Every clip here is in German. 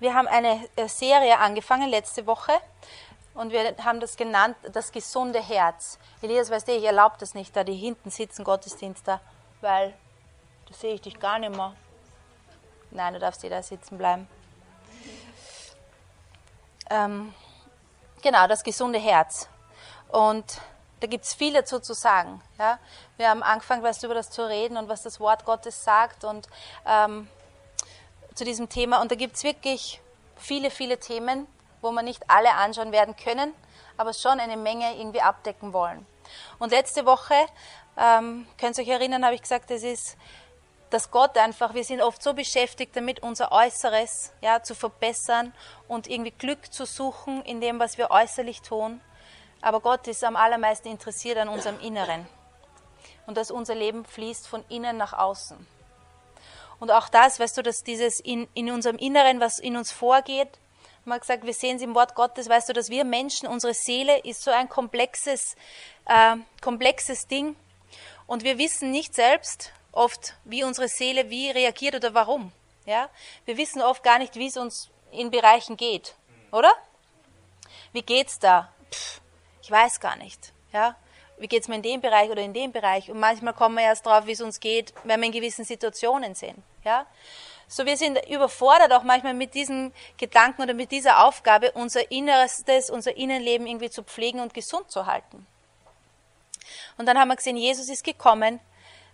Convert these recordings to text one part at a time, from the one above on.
wir haben eine äh, Serie angefangen letzte Woche und wir haben das genannt, das gesunde Herz. Elias, weißt du, ich erlaube das nicht, da die hinten sitzen, Gottesdienst da, weil da sehe ich dich gar nicht mehr. Nein, du darfst hier da sitzen bleiben. Ähm, genau, das gesunde Herz. Und da gibt es viel dazu zu sagen. Ja? Wir haben angefangen, weißt du, über das zu reden und was das Wort Gottes sagt und ähm, zu diesem Thema. Und da gibt es wirklich viele, viele Themen, wo wir nicht alle anschauen werden können, aber schon eine Menge irgendwie abdecken wollen. Und letzte Woche, ähm, könnt ihr euch erinnern, habe ich gesagt, es ist, dass Gott einfach, wir sind oft so beschäftigt damit, unser Äußeres ja, zu verbessern und irgendwie Glück zu suchen in dem, was wir äußerlich tun. Aber Gott ist am allermeisten interessiert an unserem Inneren. Und dass unser Leben fließt von innen nach außen. Und auch das, weißt du, dass dieses in, in unserem Inneren, was in uns vorgeht, man hat gesagt, wir sehen es im Wort Gottes, weißt du, dass wir Menschen, unsere Seele ist so ein komplexes, äh, komplexes Ding. Und wir wissen nicht selbst oft, wie unsere Seele wie reagiert oder warum. Ja? Wir wissen oft gar nicht, wie es uns in Bereichen geht, oder? Wie geht's da? Pff, ich weiß gar nicht. Ja? Wie geht es mir in dem Bereich oder in dem Bereich? Und manchmal kommen wir erst drauf, wie es uns geht, wenn wir in gewissen Situationen sind. Ja? So wir sind überfordert auch manchmal mit diesen Gedanken oder mit dieser Aufgabe, unser Innerstes, unser Innenleben irgendwie zu pflegen und gesund zu halten. Und dann haben wir gesehen, Jesus ist gekommen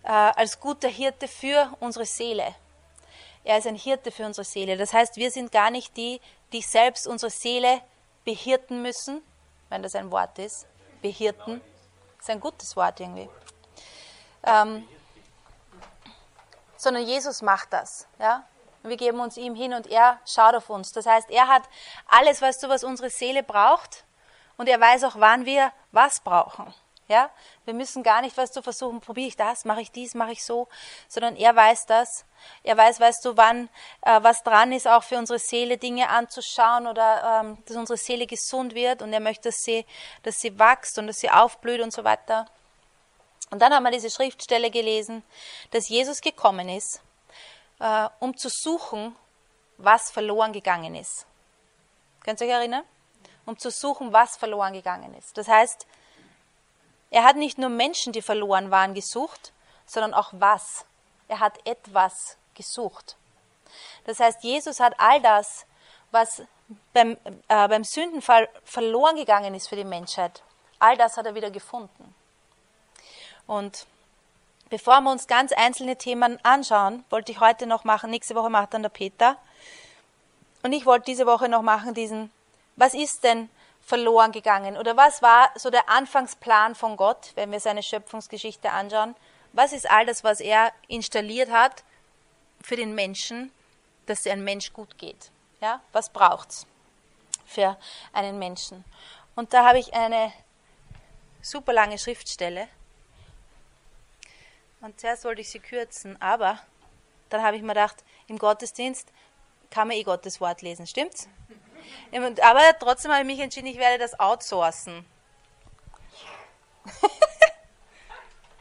äh, als guter Hirte für unsere Seele. Er ist ein Hirte für unsere Seele. Das heißt, wir sind gar nicht die, die selbst unsere Seele behirten müssen, wenn das ein Wort ist. Behirten. Ist ein gutes Wort irgendwie. Ähm, sondern Jesus macht das. Ja? Wir geben uns ihm hin und er schaut auf uns. Das heißt, er hat alles, weißt du, was unsere Seele braucht und er weiß auch, wann wir was brauchen. Ja? Wir müssen gar nicht, weißt du, versuchen, probiere ich das, mache ich dies, mache ich so, sondern er weiß das. Er weiß, weißt du, wann äh, was dran ist, auch für unsere Seele Dinge anzuschauen oder ähm, dass unsere Seele gesund wird und er möchte, dass sie, dass sie wächst und dass sie aufblüht und so weiter. Und dann haben wir diese Schriftstelle gelesen, dass Jesus gekommen ist, äh, um zu suchen, was verloren gegangen ist. Könnt ihr euch erinnern? Um zu suchen, was verloren gegangen ist. Das heißt, er hat nicht nur Menschen, die verloren waren, gesucht, sondern auch was. Er hat etwas gesucht. Das heißt, Jesus hat all das, was beim, äh, beim Sündenfall verloren gegangen ist für die Menschheit, all das hat er wieder gefunden. Und bevor wir uns ganz einzelne Themen anschauen, wollte ich heute noch machen, nächste Woche macht dann der Peter. Und ich wollte diese Woche noch machen diesen, was ist denn verloren gegangen? Oder was war so der Anfangsplan von Gott, wenn wir seine Schöpfungsgeschichte anschauen? Was ist all das, was er installiert hat für den Menschen, dass es einem Mensch gut geht? Ja, was braucht's für einen Menschen? Und da habe ich eine super lange Schriftstelle und zuerst wollte ich sie kürzen, aber dann habe ich mir gedacht, im Gottesdienst kann man eh Gottes Wort lesen, stimmt's? Aber trotzdem habe ich mich entschieden, ich werde das outsourcen.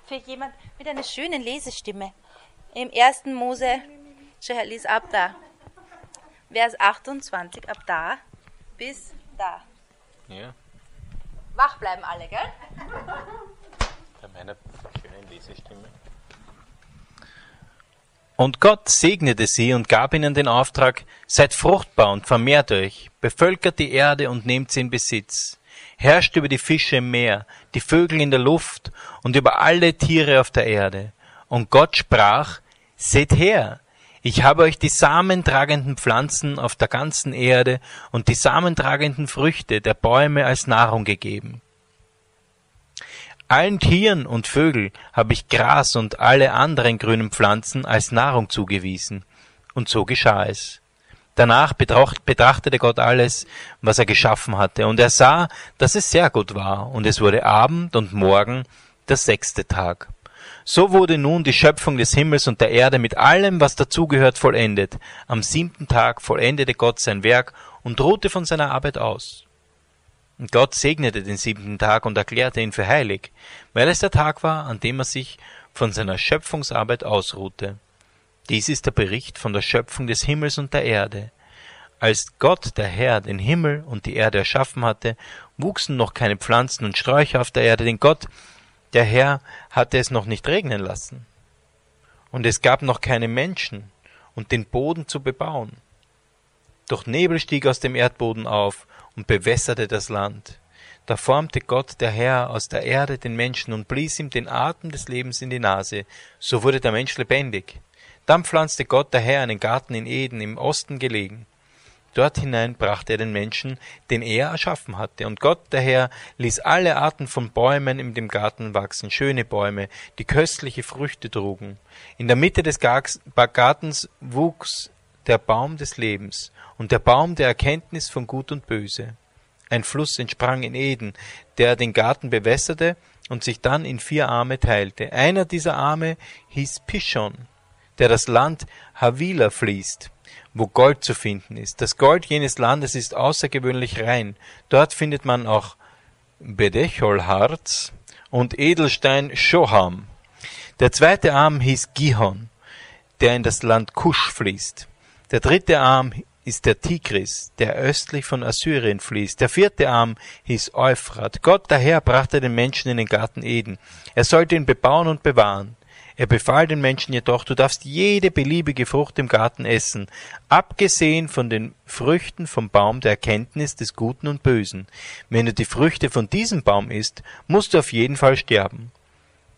Für jemand mit einer schönen Lesestimme. Im 1. Mose, lies ab da. Vers 28, ab da bis da. Ja. Wach bleiben alle, gell? Bei meiner schönen Lesestimme. Und Gott segnete sie und gab ihnen den Auftrag, seid fruchtbar und vermehrt euch, bevölkert die Erde und nehmt sie in Besitz, herrscht über die Fische im Meer, die Vögel in der Luft und über alle Tiere auf der Erde. Und Gott sprach, seht her, ich habe euch die samentragenden Pflanzen auf der ganzen Erde und die samentragenden Früchte der Bäume als Nahrung gegeben. Allen Tieren und Vögeln habe ich Gras und alle anderen grünen Pflanzen als Nahrung zugewiesen. Und so geschah es. Danach betrachtete Gott alles, was er geschaffen hatte, und er sah, dass es sehr gut war, und es wurde Abend und Morgen der sechste Tag. So wurde nun die Schöpfung des Himmels und der Erde mit allem, was dazugehört, vollendet. Am siebten Tag vollendete Gott sein Werk und ruhte von seiner Arbeit aus. Und Gott segnete den siebten Tag und erklärte ihn für heilig, weil es der Tag war, an dem er sich von seiner Schöpfungsarbeit ausruhte. Dies ist der Bericht von der Schöpfung des Himmels und der Erde. Als Gott, der Herr, den Himmel und die Erde erschaffen hatte, wuchsen noch keine Pflanzen und Sträucher auf der Erde, denn Gott, der Herr, hatte es noch nicht regnen lassen. Und es gab noch keine Menschen, und den Boden zu bebauen. Doch Nebel stieg aus dem Erdboden auf und bewässerte das Land. Da formte Gott der Herr aus der Erde den Menschen und blies ihm den Atem des Lebens in die Nase, so wurde der Mensch lebendig. Dann pflanzte Gott der Herr einen Garten in Eden im Osten gelegen. Dort hinein brachte er den Menschen, den er erschaffen hatte. Und Gott der Herr ließ alle Arten von Bäumen in dem Garten wachsen, schöne Bäume, die köstliche Früchte trugen. In der Mitte des Gartens wuchs der Baum des Lebens und der Baum der Erkenntnis von Gut und Böse. Ein Fluss entsprang in Eden, der den Garten bewässerte und sich dann in vier Arme teilte. Einer dieser Arme hieß Pishon, der das Land Havila fließt, wo Gold zu finden ist. Das Gold jenes Landes ist außergewöhnlich rein. Dort findet man auch Bedecholharz und Edelstein Shoham. Der zweite Arm hieß Gihon, der in das Land Kusch fließt. Der dritte Arm ist der Tigris, der östlich von Assyrien fließt. Der vierte Arm hieß Euphrat. Gott daher brachte den Menschen in den Garten Eden. Er sollte ihn bebauen und bewahren. Er befahl den Menschen jedoch, du darfst jede beliebige Frucht im Garten essen, abgesehen von den Früchten vom Baum der Erkenntnis des Guten und Bösen. Wenn du die Früchte von diesem Baum isst, musst du auf jeden Fall sterben.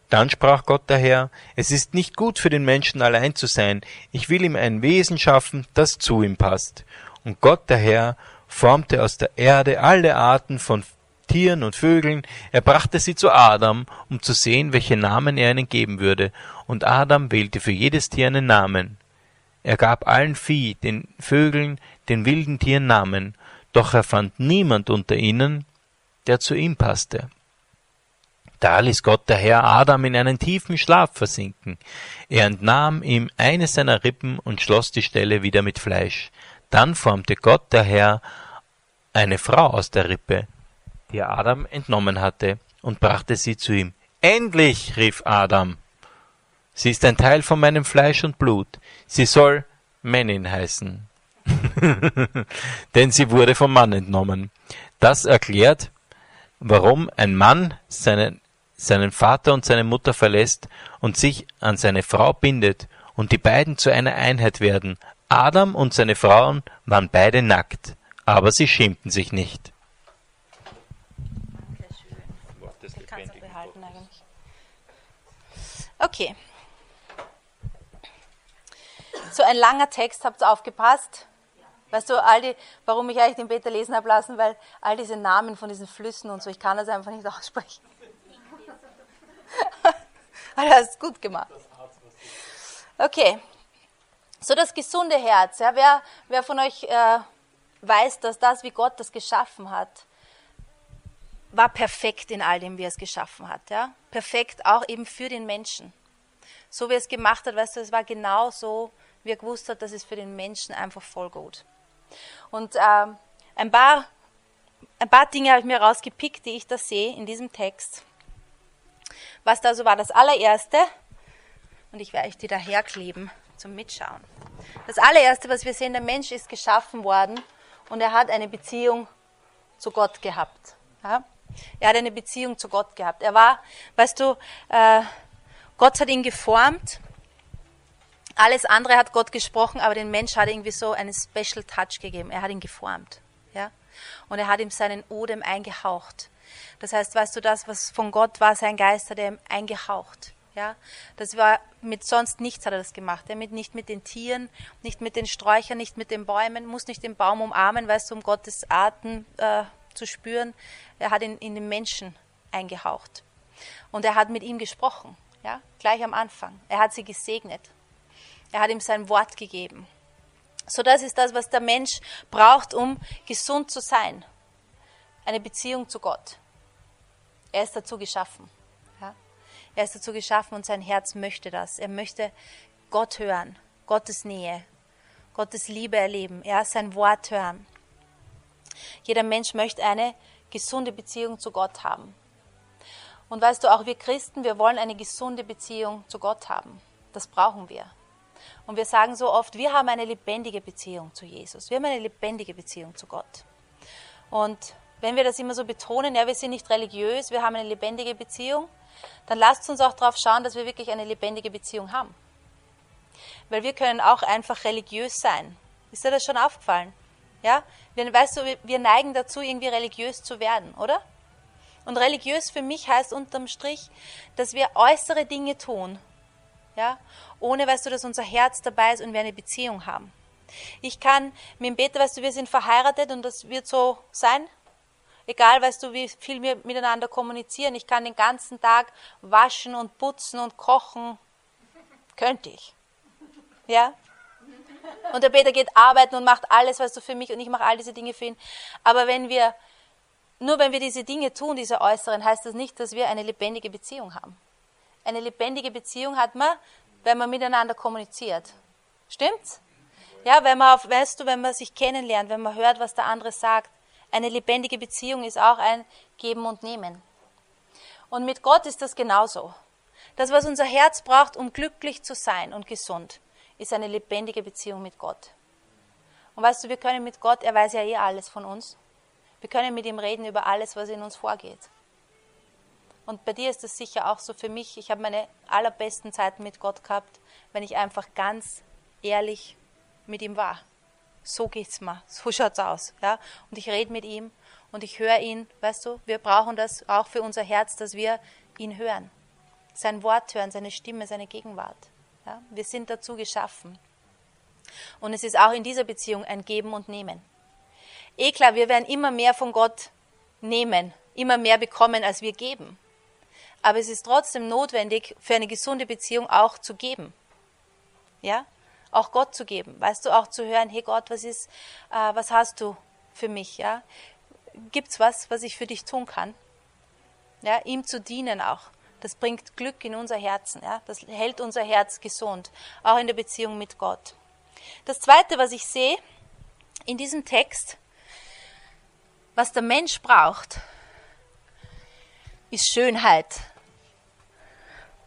Dann sprach Gott daher, es ist nicht gut für den Menschen allein zu sein, ich will ihm ein Wesen schaffen, das zu ihm passt. Und Gott der Herr formte aus der Erde alle Arten von Tieren und Vögeln, er brachte sie zu Adam, um zu sehen, welche Namen er ihnen geben würde, und Adam wählte für jedes Tier einen Namen. Er gab allen Vieh, den Vögeln, den wilden Tieren Namen, doch er fand niemand unter ihnen, der zu ihm passte. Da ließ Gott der Herr Adam in einen tiefen Schlaf versinken. Er entnahm ihm eine seiner Rippen und schloss die Stelle wieder mit Fleisch. Dann formte Gott der Herr eine Frau aus der Rippe, die er Adam entnommen hatte, und brachte sie zu ihm. Endlich, rief Adam. Sie ist ein Teil von meinem Fleisch und Blut. Sie soll Männin heißen. Denn sie wurde vom Mann entnommen. Das erklärt, warum ein Mann seinen seinen Vater und seine Mutter verlässt und sich an seine Frau bindet und die beiden zu einer Einheit werden. Adam und seine Frauen waren beide nackt, aber sie schämten sich nicht. Okay. So ein langer Text, habt ihr aufgepasst? Weißt du, all die, warum ich eigentlich den Peter lesen habe lassen, weil all diese Namen von diesen Flüssen und so, ich kann das einfach nicht aussprechen. Aber hast es gut gemacht. Okay. So das gesunde Herz. Ja, wer, wer von euch äh, weiß, dass das, wie Gott das geschaffen hat, war perfekt in all dem, wie er es geschaffen hat. Ja? Perfekt auch eben für den Menschen. So wie er es gemacht hat, weißt du, es war genau so, wie er gewusst hat, das ist für den Menschen einfach voll gut. Und äh, ein, paar, ein paar Dinge habe ich mir rausgepickt, die ich da sehe in diesem Text was da so war. Das allererste, und ich werde euch die daherkleben zum Mitschauen. Das allererste, was wir sehen, der Mensch ist geschaffen worden und er hat eine Beziehung zu Gott gehabt. Ja? Er hat eine Beziehung zu Gott gehabt. Er war, weißt du, äh, Gott hat ihn geformt. Alles andere hat Gott gesprochen, aber den Mensch hat irgendwie so einen Special Touch gegeben. Er hat ihn geformt. Ja? Und er hat ihm seinen Odem eingehaucht. Das heißt, weißt du, das, was von Gott war, sein Geist hat er eingehaucht. Ja, das war mit sonst nichts hat er das gemacht. Er mit, nicht mit den Tieren, nicht mit den Sträuchern, nicht mit den Bäumen, muss nicht den Baum umarmen, weißt du, um Gottes Atem äh, zu spüren. Er hat ihn in den Menschen eingehaucht. Und er hat mit ihm gesprochen, ja, gleich am Anfang. Er hat sie gesegnet. Er hat ihm sein Wort gegeben. So, das ist das, was der Mensch braucht, um gesund zu sein. Eine Beziehung zu Gott. Er ist dazu geschaffen. Ja? Er ist dazu geschaffen und sein Herz möchte das. Er möchte Gott hören, Gottes Nähe, Gottes Liebe erleben, er sein Wort hören. Jeder Mensch möchte eine gesunde Beziehung zu Gott haben. Und weißt du, auch wir Christen, wir wollen eine gesunde Beziehung zu Gott haben. Das brauchen wir. Und wir sagen so oft, wir haben eine lebendige Beziehung zu Jesus. Wir haben eine lebendige Beziehung zu Gott. Und wenn wir das immer so betonen, ja, wir sind nicht religiös, wir haben eine lebendige Beziehung, dann lasst uns auch darauf schauen, dass wir wirklich eine lebendige Beziehung haben. Weil wir können auch einfach religiös sein. Ist dir das schon aufgefallen? Ja? Weißt du, wir neigen dazu, irgendwie religiös zu werden, oder? Und religiös für mich heißt unterm Strich, dass wir äußere Dinge tun, ja, ohne, weißt du, dass unser Herz dabei ist und wir eine Beziehung haben. Ich kann mit dem Peter, weißt du, wir sind verheiratet und das wird so sein. Egal, weißt du, wie viel wir miteinander kommunizieren. Ich kann den ganzen Tag waschen und putzen und kochen. Könnte ich. Ja? Und der Peter geht arbeiten und macht alles, weißt du, für mich und ich mache all diese Dinge für ihn. Aber wenn wir, nur wenn wir diese Dinge tun, diese äußeren, heißt das nicht, dass wir eine lebendige Beziehung haben. Eine lebendige Beziehung hat man, wenn man miteinander kommuniziert. Stimmt's? Ja, wenn man, auf, weißt du, wenn man sich kennenlernt, wenn man hört, was der andere sagt. Eine lebendige Beziehung ist auch ein Geben und Nehmen. Und mit Gott ist das genauso. Das, was unser Herz braucht, um glücklich zu sein und gesund, ist eine lebendige Beziehung mit Gott. Und weißt du, wir können mit Gott, er weiß ja eh alles von uns. Wir können mit ihm reden über alles, was in uns vorgeht. Und bei dir ist das sicher auch so für mich. Ich habe meine allerbesten Zeiten mit Gott gehabt, wenn ich einfach ganz ehrlich mit ihm war. So geht's mir, so schaut's aus, ja. Und ich rede mit ihm und ich höre ihn, weißt du, wir brauchen das auch für unser Herz, dass wir ihn hören. Sein Wort hören, seine Stimme, seine Gegenwart. Ja? Wir sind dazu geschaffen. Und es ist auch in dieser Beziehung ein Geben und Nehmen. Eh klar, wir werden immer mehr von Gott nehmen, immer mehr bekommen, als wir geben. Aber es ist trotzdem notwendig, für eine gesunde Beziehung auch zu geben. Ja? Auch Gott zu geben, weißt du, auch zu hören, hey Gott, was ist, äh, was hast du für mich, ja? Gibt's was, was ich für dich tun kann? Ja, ihm zu dienen auch. Das bringt Glück in unser Herzen, ja? Das hält unser Herz gesund, auch in der Beziehung mit Gott. Das zweite, was ich sehe in diesem Text, was der Mensch braucht, ist Schönheit.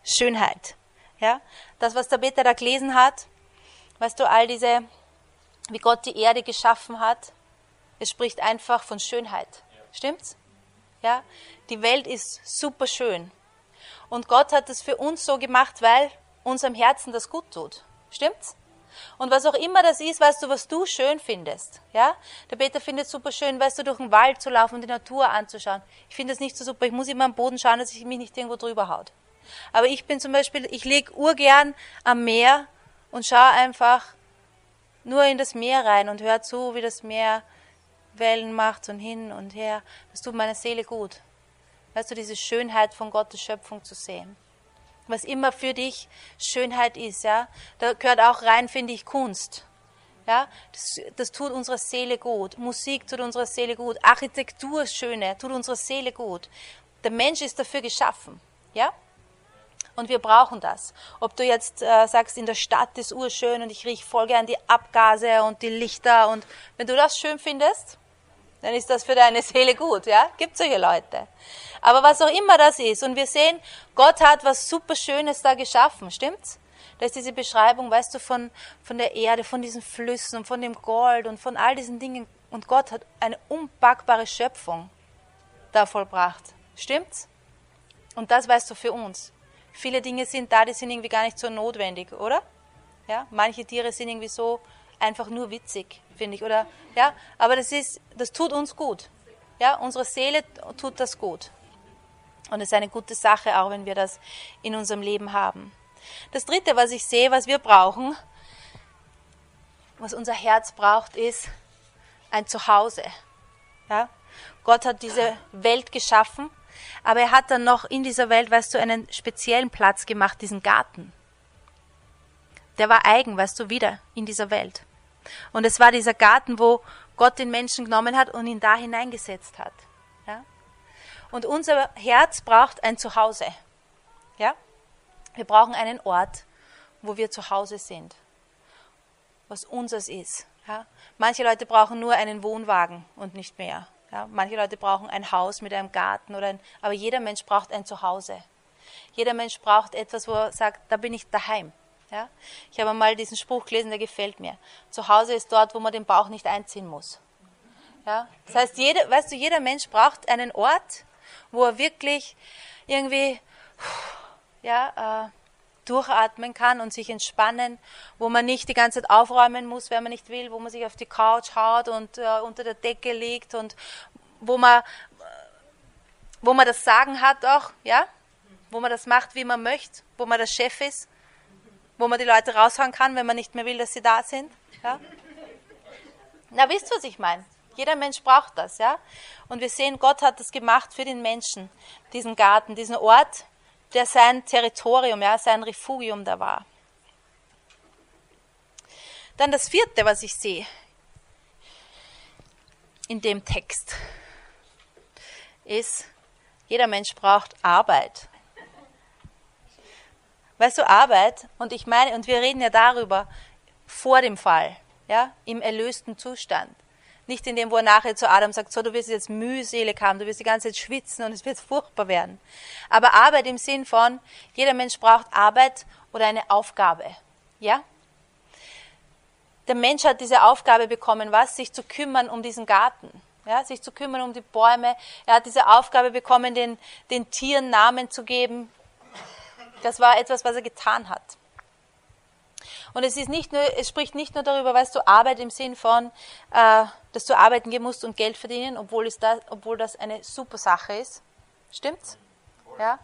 Schönheit. Ja? Das, was der Peter da gelesen hat, Weißt du, all diese, wie Gott die Erde geschaffen hat, es spricht einfach von Schönheit. Stimmt's? Ja? Die Welt ist super schön. Und Gott hat es für uns so gemacht, weil unserem Herzen das gut tut. Stimmt's? Und was auch immer das ist, weißt du, was du schön findest. Ja? Der Peter findet es super schön, weißt du, durch den Wald zu laufen und die Natur anzuschauen. Ich finde das nicht so super. Ich muss immer am Boden schauen, dass ich mich nicht irgendwo drüber haut. Aber ich bin zum Beispiel, ich lege urgern am Meer und schau einfach nur in das Meer rein und hör zu, wie das Meer Wellen macht und hin und her. Das tut meiner Seele gut. Weißt du, diese Schönheit von Gottes Schöpfung zu sehen. Was immer für dich Schönheit ist, ja, da gehört auch rein, finde ich, Kunst. Ja, das, das tut unserer Seele gut. Musik tut unserer Seele gut. Architektur, Schöne, tut unserer Seele gut. Der Mensch ist dafür geschaffen. Ja? Und wir brauchen das. Ob du jetzt äh, sagst, in der Stadt ist urschön und ich rieche voll gern die Abgase und die Lichter und wenn du das schön findest, dann ist das für deine Seele gut, ja? Gibt solche Leute. Aber was auch immer das ist, und wir sehen, Gott hat was super Schönes da geschaffen, stimmt's? Da ist diese Beschreibung, weißt du, von, von der Erde, von diesen Flüssen und von dem Gold und von all diesen Dingen. Und Gott hat eine unpackbare Schöpfung da vollbracht. Stimmt's? Und das weißt du für uns. Viele Dinge sind da, die sind irgendwie gar nicht so notwendig, oder? Ja, manche Tiere sind irgendwie so einfach nur witzig, finde ich, oder? Ja, aber das ist, das tut uns gut. Ja, unsere Seele tut das gut. Und es ist eine gute Sache, auch wenn wir das in unserem Leben haben. Das dritte, was ich sehe, was wir brauchen, was unser Herz braucht, ist ein Zuhause. Ja? Gott hat diese Welt geschaffen aber er hat dann noch in dieser Welt, weißt du, einen speziellen Platz gemacht, diesen Garten. Der war eigen, weißt du, wieder in dieser Welt. Und es war dieser Garten, wo Gott den Menschen genommen hat und ihn da hineingesetzt hat. Ja? Und unser Herz braucht ein Zuhause. Ja? Wir brauchen einen Ort, wo wir zu Hause sind, was unseres ist. Ja? Manche Leute brauchen nur einen Wohnwagen und nicht mehr. Ja, manche Leute brauchen ein Haus mit einem Garten oder ein, aber jeder Mensch braucht ein Zuhause. Jeder Mensch braucht etwas, wo er sagt, da bin ich daheim. Ja? Ich habe mal diesen Spruch gelesen, der gefällt mir. Zu Hause ist dort, wo man den Bauch nicht einziehen muss. Ja? Das heißt, jeder, weißt du, jeder Mensch braucht einen Ort, wo er wirklich irgendwie ja, äh, durchatmen kann und sich entspannen, wo man nicht die ganze Zeit aufräumen muss, wenn man nicht will, wo man sich auf die Couch haut und äh, unter der Decke liegt und wo man, wo man das Sagen hat auch, ja, wo man das macht, wie man möchte, wo man der Chef ist, wo man die Leute raushauen kann, wenn man nicht mehr will, dass sie da sind. Ja? Na, wisst ihr, was ich meine? Jeder Mensch braucht das, ja. Und wir sehen, Gott hat das gemacht für den Menschen, diesen Garten, diesen Ort, der sein Territorium, ja, sein Refugium da war. Dann das vierte, was ich sehe in dem Text, ist, jeder Mensch braucht Arbeit. Weißt du, Arbeit, und ich meine, und wir reden ja darüber, vor dem Fall, ja, im erlösten Zustand. Nicht in dem, wo er nachher zu Adam sagt, so, du wirst jetzt mühselig haben, du wirst die ganze Zeit schwitzen und es wird furchtbar werden. Aber Arbeit im Sinn von, jeder Mensch braucht Arbeit oder eine Aufgabe. Ja? Der Mensch hat diese Aufgabe bekommen, was? Sich zu kümmern um diesen Garten. Ja, sich zu kümmern um die Bäume. Er hat diese Aufgabe bekommen, den, den Tieren Namen zu geben, das war etwas, was er getan hat. Und es ist nicht nur, es spricht nicht nur darüber, weißt du, Arbeit im Sinn von, äh, dass du arbeiten gehen musst und Geld verdienen, obwohl, es da, obwohl das eine super Sache ist. Stimmt's? Ja?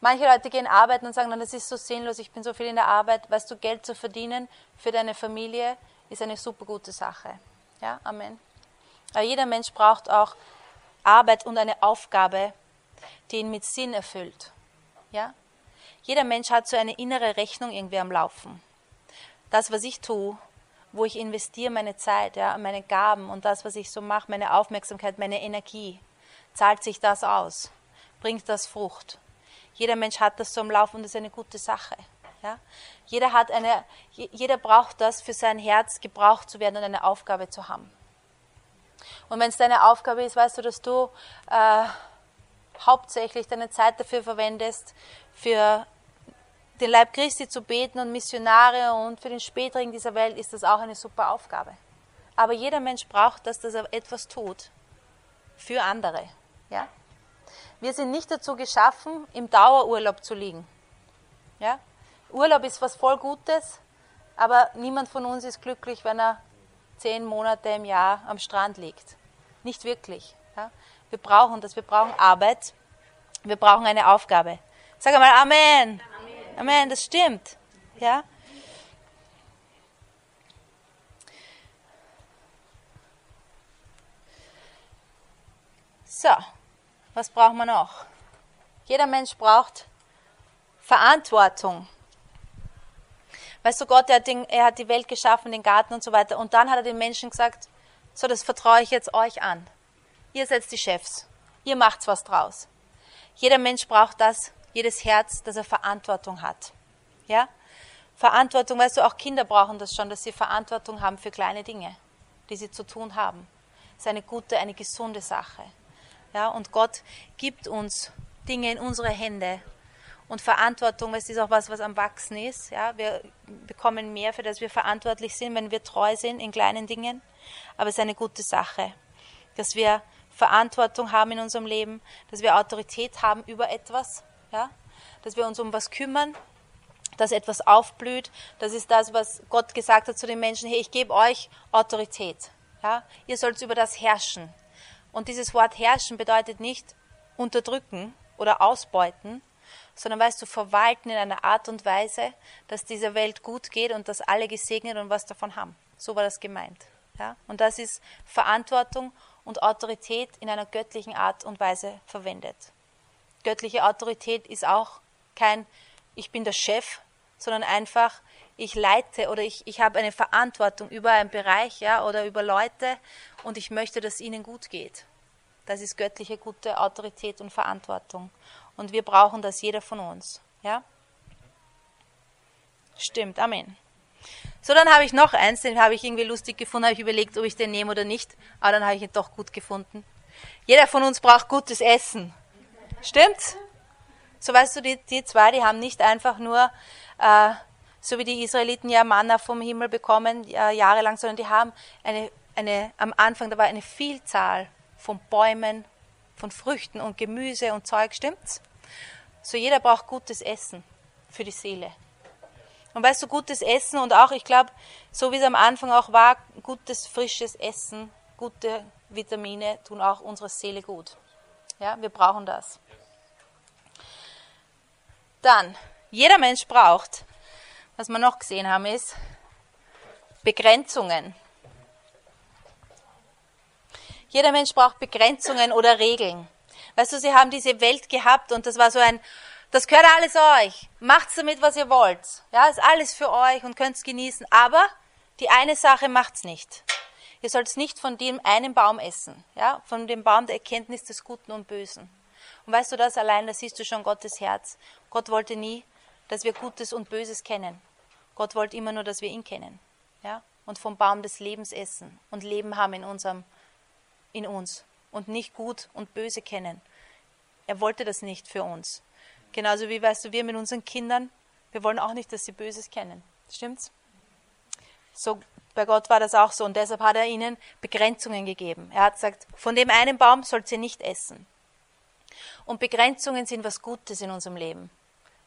Manche Leute gehen arbeiten und sagen dann, das ist so sinnlos, ich bin so viel in der Arbeit. Weißt du, Geld zu verdienen für deine Familie ist eine super gute Sache. Ja, Amen. Aber jeder Mensch braucht auch Arbeit und eine Aufgabe, die ihn mit Sinn erfüllt. Ja? Jeder Mensch hat so eine innere Rechnung irgendwie am Laufen. Das, was ich tue, wo ich investiere meine Zeit, ja, meine Gaben und das, was ich so mache, meine Aufmerksamkeit, meine Energie, zahlt sich das aus? Bringt das Frucht? Jeder Mensch hat das so am Laufen und das ist eine gute Sache. Ja? Jeder, hat eine, jeder braucht das für sein Herz, gebraucht zu werden und eine Aufgabe zu haben. Und wenn es deine Aufgabe ist, weißt du, dass du äh, hauptsächlich deine Zeit dafür verwendest, für den Leib Christi zu beten und Missionare und für den Spätring dieser Welt ist das auch eine super Aufgabe. Aber jeder Mensch braucht das, dass er etwas tut für andere. Ja? Wir sind nicht dazu geschaffen, im Dauerurlaub zu liegen. Ja? Urlaub ist was voll Gutes, aber niemand von uns ist glücklich, wenn er zehn Monate im Jahr am Strand liegt. Nicht wirklich. Ja? Wir brauchen das, wir brauchen Arbeit, wir brauchen eine Aufgabe. Sag einmal Amen. Amen, das stimmt. Ja? So, was braucht man noch? Jeder Mensch braucht Verantwortung. Weißt du, Gott, er hat, den, er hat die Welt geschaffen, den Garten und so weiter. Und dann hat er den Menschen gesagt, so, das vertraue ich jetzt euch an. Ihr seid die Chefs. Ihr macht was draus. Jeder Mensch braucht das, jedes Herz, dass er Verantwortung hat. Ja? Verantwortung, weißt du, auch Kinder brauchen das schon, dass sie Verantwortung haben für kleine Dinge, die sie zu tun haben. Das ist eine gute, eine gesunde Sache. Ja? Und Gott gibt uns Dinge in unsere Hände. Und Verantwortung, es ist auch was, was am Wachsen ist. Ja? Wir bekommen mehr, für das wir verantwortlich sind, wenn wir treu sind in kleinen Dingen. Aber es ist eine gute Sache, dass wir Verantwortung haben in unserem Leben, dass wir Autorität haben über etwas ja? dass wir uns um was kümmern, dass etwas aufblüht. Das ist das, was Gott gesagt hat zu den Menschen, hey, ich gebe euch Autorität. Ja? Ihr sollt über das herrschen. Und dieses Wort herrschen bedeutet nicht unterdrücken oder ausbeuten, sondern weißt du, verwalten in einer Art und Weise, dass dieser Welt gut geht und dass alle gesegnet und was davon haben. So war das gemeint. Ja? Und das ist Verantwortung und Autorität in einer göttlichen Art und Weise verwendet göttliche Autorität ist auch kein Ich bin der Chef, sondern einfach ich leite oder ich, ich habe eine Verantwortung über einen Bereich ja, oder über Leute und ich möchte, dass ihnen gut geht. Das ist göttliche gute Autorität und Verantwortung. Und wir brauchen das, jeder von uns. Ja? Stimmt, Amen. So, dann habe ich noch eins, den habe ich irgendwie lustig gefunden, habe ich überlegt, ob ich den nehme oder nicht, aber dann habe ich ihn doch gut gefunden. Jeder von uns braucht gutes Essen. Stimmt's? So weißt du, die, die zwei, die haben nicht einfach nur äh, so wie die Israeliten ja Manna vom Himmel bekommen, äh, jahrelang, sondern die haben eine, eine, am Anfang, da war eine Vielzahl von Bäumen, von Früchten und Gemüse und Zeug, stimmt's? So jeder braucht gutes Essen für die Seele. Und weißt du, gutes Essen und auch, ich glaube, so wie es am Anfang auch war, gutes, frisches Essen, gute Vitamine tun auch unserer Seele gut. Ja, wir brauchen das. Dann, jeder Mensch braucht, was wir noch gesehen haben, ist Begrenzungen. Jeder Mensch braucht Begrenzungen oder Regeln. Weißt du, sie haben diese Welt gehabt und das war so ein, das gehört alles euch. Macht's damit, was ihr wollt. Ja, ist alles für euch und könnt's genießen. Aber die eine Sache macht's nicht. Ihr sollt nicht von dem einen Baum essen. Ja, von dem Baum der Erkenntnis des Guten und Bösen. Und weißt du das allein, da siehst du schon Gottes Herz. Gott wollte nie, dass wir Gutes und Böses kennen. Gott wollte immer nur, dass wir ihn kennen. Ja? Und vom Baum des Lebens essen und Leben haben in unserem, in uns. Und nicht gut und böse kennen. Er wollte das nicht für uns. Genauso wie, weißt du, wir mit unseren Kindern, wir wollen auch nicht, dass sie Böses kennen. Stimmt's? So, bei Gott war das auch so und deshalb hat er ihnen Begrenzungen gegeben. Er hat gesagt, von dem einen Baum sollt ihr nicht essen. Und Begrenzungen sind was Gutes in unserem Leben.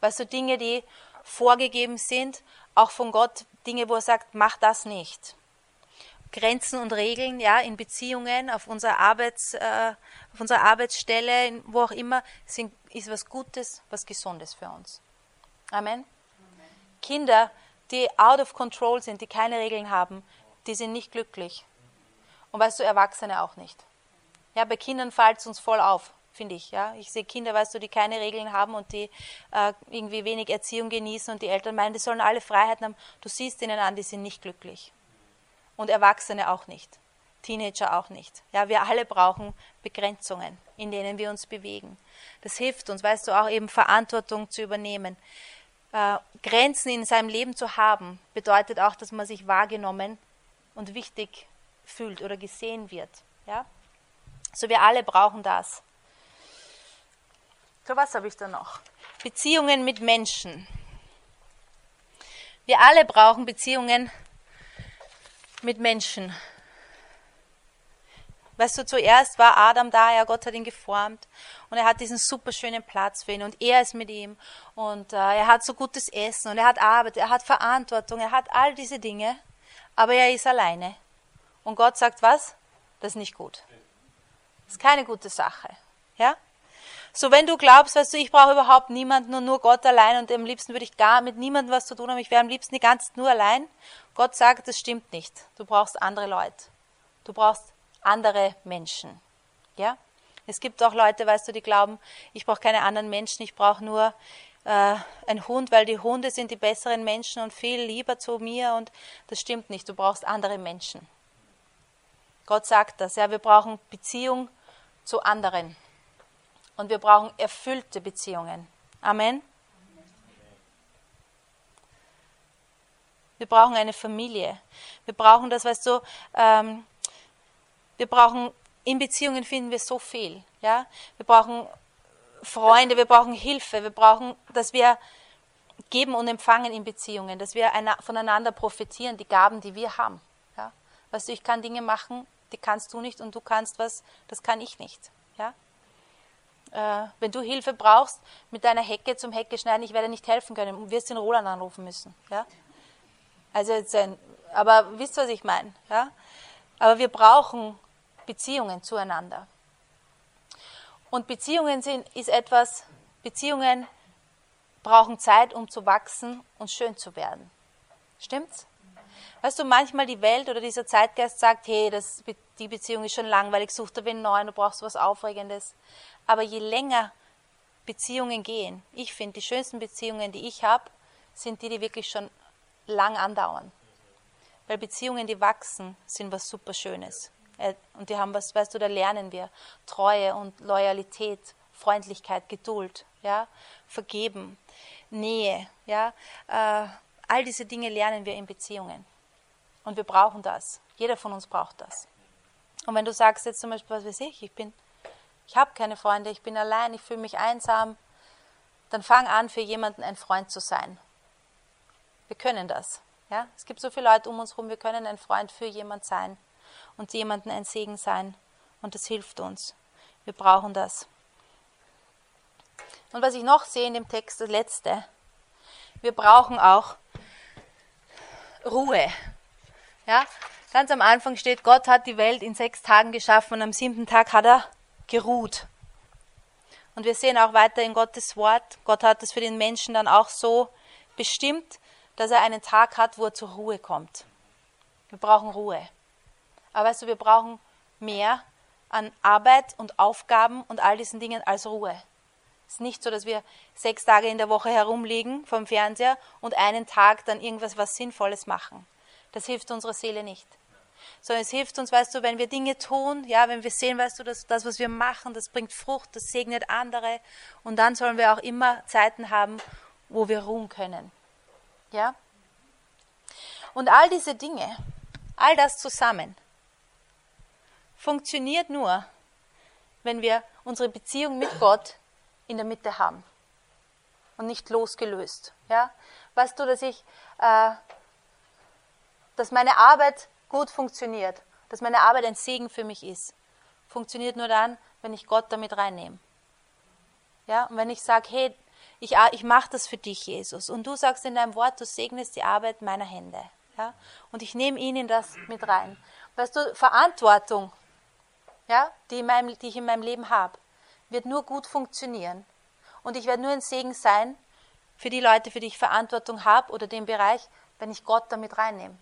Weißt du, Dinge, die vorgegeben sind, auch von Gott, Dinge, wo er sagt, mach das nicht. Grenzen und Regeln, ja, in Beziehungen, auf unserer, Arbeits, äh, auf unserer Arbeitsstelle, wo auch immer, sind, ist was Gutes, was Gesundes für uns. Amen. Amen. Kinder, die out of control sind, die keine Regeln haben, die sind nicht glücklich. Und weißt du, Erwachsene auch nicht. Ja, bei Kindern fällt es uns voll auf finde ich. Ja? Ich sehe Kinder, weißt du, die keine Regeln haben und die äh, irgendwie wenig Erziehung genießen und die Eltern meinen, die sollen alle Freiheiten haben. Du siehst ihnen an, die sind nicht glücklich. Und Erwachsene auch nicht. Teenager auch nicht. Ja, wir alle brauchen Begrenzungen, in denen wir uns bewegen. Das hilft uns, weißt du, auch eben Verantwortung zu übernehmen. Äh, Grenzen in seinem Leben zu haben, bedeutet auch, dass man sich wahrgenommen und wichtig fühlt oder gesehen wird. Ja? So wir alle brauchen das. So was habe ich da noch? Beziehungen mit Menschen. Wir alle brauchen Beziehungen mit Menschen. Weißt du, zuerst war Adam da, ja, Gott hat ihn geformt und er hat diesen super schönen Platz für ihn und er ist mit ihm und äh, er hat so gutes Essen und er hat Arbeit, er hat Verantwortung, er hat all diese Dinge, aber er ist alleine. Und Gott sagt was? Das ist nicht gut. Das ist keine gute Sache. Ja? So, wenn du glaubst, weißt du, ich brauche überhaupt niemanden und nur Gott allein und am liebsten würde ich gar mit niemandem was zu tun haben, ich wäre am liebsten die ganze Zeit nur allein. Gott sagt, das stimmt nicht. Du brauchst andere Leute. Du brauchst andere Menschen. Ja? Es gibt auch Leute, weißt du, die glauben, ich brauche keine anderen Menschen, ich brauche nur äh, einen Hund, weil die Hunde sind die besseren Menschen und viel lieber zu mir und das stimmt nicht. Du brauchst andere Menschen. Gott sagt das, ja, wir brauchen Beziehung zu anderen. Und wir brauchen erfüllte Beziehungen. Amen. Wir brauchen eine Familie. Wir brauchen das, weißt du, ähm, wir brauchen, in Beziehungen finden wir so viel. Ja? Wir brauchen Freunde, wir brauchen Hilfe, wir brauchen, dass wir geben und empfangen in Beziehungen, dass wir voneinander profitieren, die Gaben, die wir haben. Ja? Weißt du, ich kann Dinge machen, die kannst du nicht und du kannst was, das kann ich nicht. Ja? äh, wenn du Hilfe brauchst mit deiner Hecke zum Hecke schneiden, ich werde nicht helfen können und wirst den Roland anrufen müssen. Ja? Also jetzt ein, aber wisst ihr, was ich meine? Ja? Aber wir brauchen Beziehungen zueinander. Und Beziehungen sind, ist etwas, Beziehungen brauchen Zeit, um zu wachsen und schön zu werden. Stimmt's? Weißt du, manchmal die Welt oder dieser Zeitgeist sagt, hey, das, die Beziehung ist schon langweilig, such dir wen neuen, du brauchst was Aufregendes. Aber je länger Beziehungen gehen, ich finde, die schönsten Beziehungen, die ich habe, sind die, die wirklich schon lang andauern. Weil Beziehungen, die wachsen, sind was super Schönes. Äh, und die haben was, weißt du, da lernen wir Treue und Loyalität, Freundlichkeit, Geduld, ja, Vergeben, Nähe, ja, äh, all diese Dinge lernen wir in Beziehungen. Und wir brauchen das. Jeder von uns braucht das. Und wenn du sagst jetzt zum Beispiel, was weiß ich, ich bin ich habe keine Freunde, ich bin allein, ich fühle mich einsam, dann fang an, für jemanden ein Freund zu sein. Wir können das. Ja? Es gibt so viele Leute um uns herum, wir können ein Freund für jemand sein und jemanden ein Segen sein. Und das hilft uns. Wir brauchen das. Und was ich noch sehe in dem Text, das letzte, wir brauchen auch Ruhe. Ja? Ganz am Anfang steht, Gott hat die Welt in sechs Tagen geschaffen und am siebten Tag hat er geruht. Und wir sehen auch weiter in Gottes Wort, Gott hat es für den Menschen dann auch so bestimmt, dass er einen Tag hat, wo er zur Ruhe kommt. Wir brauchen Ruhe. Aber weißt du, wir brauchen mehr an Arbeit und Aufgaben und all diesen Dingen als Ruhe. Es ist nicht so, dass wir sechs Tage in der Woche herumliegen vom Fernseher und einen Tag dann irgendwas was Sinnvolles machen. Das hilft unserer Seele nicht. Sondern es hilft uns, weißt du, wenn wir Dinge tun, ja, wenn wir sehen, weißt du, dass das, was wir machen, das bringt Frucht, das segnet andere. Und dann sollen wir auch immer Zeiten haben, wo wir ruhen können. Ja? Und all diese Dinge, all das zusammen, funktioniert nur, wenn wir unsere Beziehung mit Gott in der Mitte haben und nicht losgelöst. Ja? Weißt du, dass ich, äh, dass meine Arbeit gut funktioniert, dass meine Arbeit ein Segen für mich ist, funktioniert nur dann, wenn ich Gott damit reinnehme. Ja, und wenn ich sage, hey, ich, ich mache das für dich, Jesus, und du sagst in deinem Wort, du segnest die Arbeit meiner Hände. Ja, und ich nehme ihn in das mit rein. Weißt du, Verantwortung ja, die, meinem, die ich in meinem Leben habe, wird nur gut funktionieren. Und ich werde nur ein Segen sein für die Leute, für die ich Verantwortung habe oder den Bereich, wenn ich Gott damit reinnehme.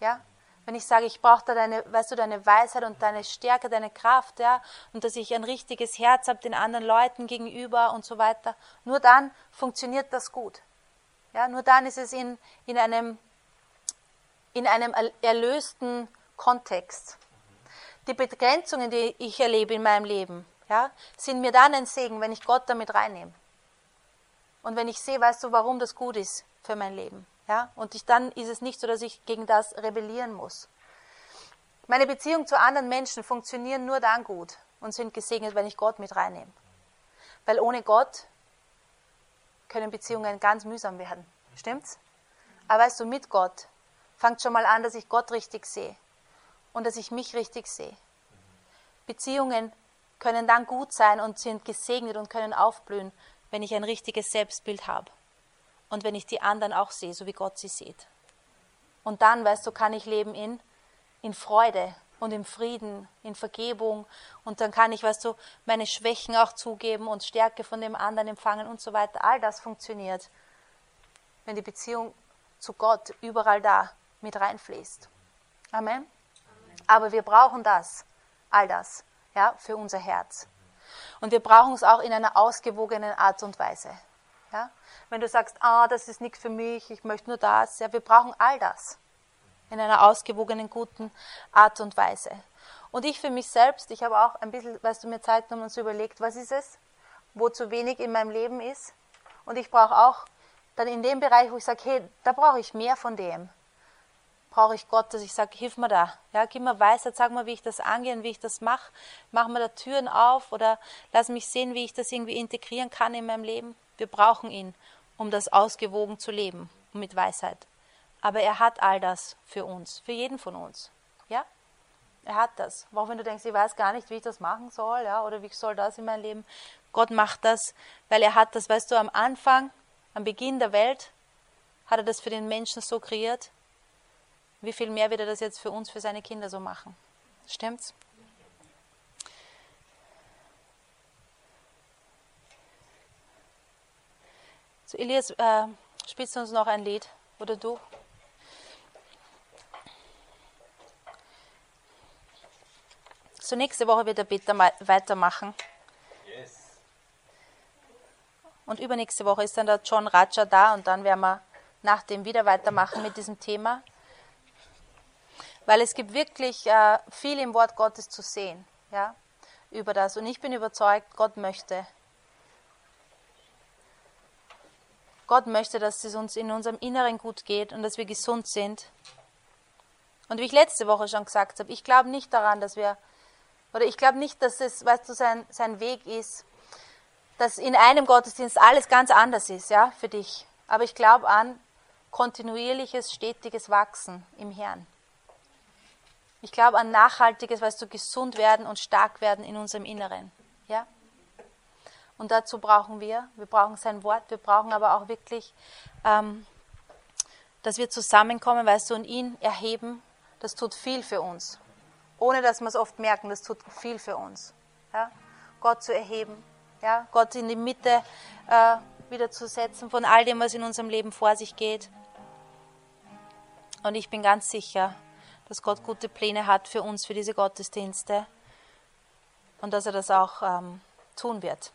Ja? Wenn ich sage, ich brauche da deine, weißt du, deine Weisheit und deine Stärke, deine Kraft, ja, und dass ich ein richtiges Herz habe den anderen Leuten gegenüber und so weiter, nur dann funktioniert das gut. Ja, nur dann ist es in, in, einem, in einem erlösten Kontext. Die Begrenzungen, die ich erlebe in meinem Leben, ja, sind mir dann ein Segen, wenn ich Gott damit reinnehme. Und wenn ich sehe, weißt du, warum das gut ist für mein Leben. Ja? Und ich, dann ist es nicht so, dass ich gegen das rebellieren muss. Meine Beziehungen zu anderen Menschen funktionieren nur dann gut und sind gesegnet, wenn ich Gott mit reinnehme. Weil ohne Gott können Beziehungen ganz mühsam werden. Stimmt's? Aber weißt du, mit Gott fängt schon mal an, dass ich Gott richtig sehe und dass ich mich richtig sehe. Beziehungen können dann gut sein und sind gesegnet und können aufblühen, wenn ich ein richtiges Selbstbild habe und wenn ich die anderen auch sehe, so wie Gott sie sieht. Und dann, weißt du, kann ich leben in, in Freude und im Frieden, in Vergebung und dann kann ich, weißt du, meine Schwächen auch zugeben und Stärke von dem anderen empfangen und so weiter. All das funktioniert, wenn die Beziehung zu Gott überall da mit reinfließt. Amen. Aber wir brauchen das, all das, ja, für unser Herz. Und wir brauchen es auch in einer ausgewogenen Art und Weise. Ja? Wenn du sagst, ah, das ist nichts für mich, ich möchte nur das, ja, wir brauchen all das in einer ausgewogenen, guten Art und Weise. Und ich für mich selbst, ich habe auch ein bisschen, weißt du, mir Zeit genommen und so überlegt, was ist es, wo zu wenig in meinem Leben ist. Und ich brauche auch dann in dem Bereich, wo ich sage, hey, da brauche ich mehr von dem brauche ich Gott, dass ich sage, hilf mir da. Ja, gib mir Weisheit, sag mir, wie ich das angehe und wie ich das mache. Mach mir da Türen auf oder lass mich sehen, wie ich das irgendwie integrieren kann in meinem Leben. Wir brauchen ihn, um das ausgewogen zu leben und mit Weisheit. Aber er hat all das für uns, für jeden von uns. Ja? Er hat das. Auch wenn du denkst, ich weiß gar nicht, wie ich das machen soll, ja, oder wie soll das in meinem Leben. Gott macht das, weil er hat das, weißt du, am Anfang, am Beginn der Welt, hat er das für den Menschen so kreiert, wie viel mehr wird er das jetzt für uns, für seine Kinder so machen? Stimmt's? So, Elias, äh, spielst du uns noch ein Lied? Oder du? So, nächste Woche wird der Peter weitermachen. Yes. Und übernächste Woche ist dann der John Raja da und dann werden wir nach dem wieder weitermachen mit diesem Thema weil es gibt wirklich äh, viel im Wort Gottes zu sehen, ja, über das. Und ich bin überzeugt, Gott möchte. Gott möchte, dass es uns in unserem Inneren gut geht und dass wir gesund sind. Und wie ich letzte Woche schon gesagt habe, ich glaube nicht daran, dass wir, oder ich glaube nicht, dass es, weißt du, sein, sein Weg ist, dass in einem Gottesdienst alles ganz anders ist, ja, für dich. Aber ich glaube an, kontinuierliches, stetiges Wachsen im Herrn. Ich glaube an nachhaltiges, weißt du, gesund werden und stark werden in unserem Inneren. Ja? Und dazu brauchen wir, wir brauchen sein Wort, wir brauchen aber auch wirklich, ähm, dass wir zusammenkommen, weißt du, und ihn erheben. Das tut viel für uns. Ohne dass wir es oft merken, das tut viel für uns. Ja? Gott zu erheben, ja? Gott in die Mitte äh, wieder zu setzen von all dem, was in unserem Leben vor sich geht. Und ich bin ganz sicher, dass Gott gute Pläne hat für uns, für diese Gottesdienste und dass er das auch ähm, tun wird.